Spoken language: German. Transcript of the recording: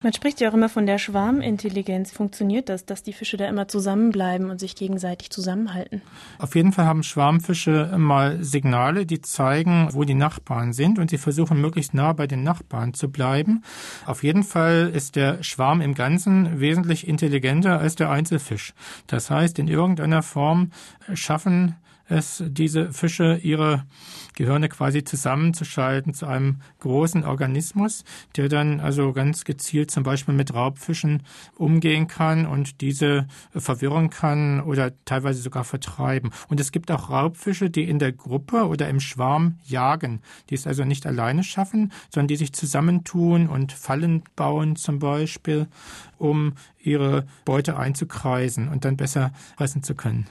Man spricht ja auch immer von der Schwarmintelligenz. Funktioniert das, dass die Fische da immer zusammenbleiben und sich gegenseitig zusammenhalten? Auf jeden Fall haben Schwarmfische mal Signale, die zeigen, wo die Nachbarn sind und sie versuchen möglichst nah bei den Nachbarn zu bleiben. Auf jeden Fall ist der Schwarm im Ganzen wesentlich intelligenter als der Einzelfisch. Das heißt, in irgendeiner Form schaffen es diese Fische, ihre Gehirne quasi zusammenzuschalten zu einem großen Organismus, der dann also ganz gezielt zum Beispiel mit Raubfischen umgehen kann und diese verwirren kann oder teilweise sogar vertreiben. Und es gibt auch Raubfische, die in der Gruppe oder im Schwarm jagen, die es also nicht alleine schaffen, sondern die sich zusammentun und Fallen bauen zum Beispiel, um ihre Beute einzukreisen und dann besser fressen zu können.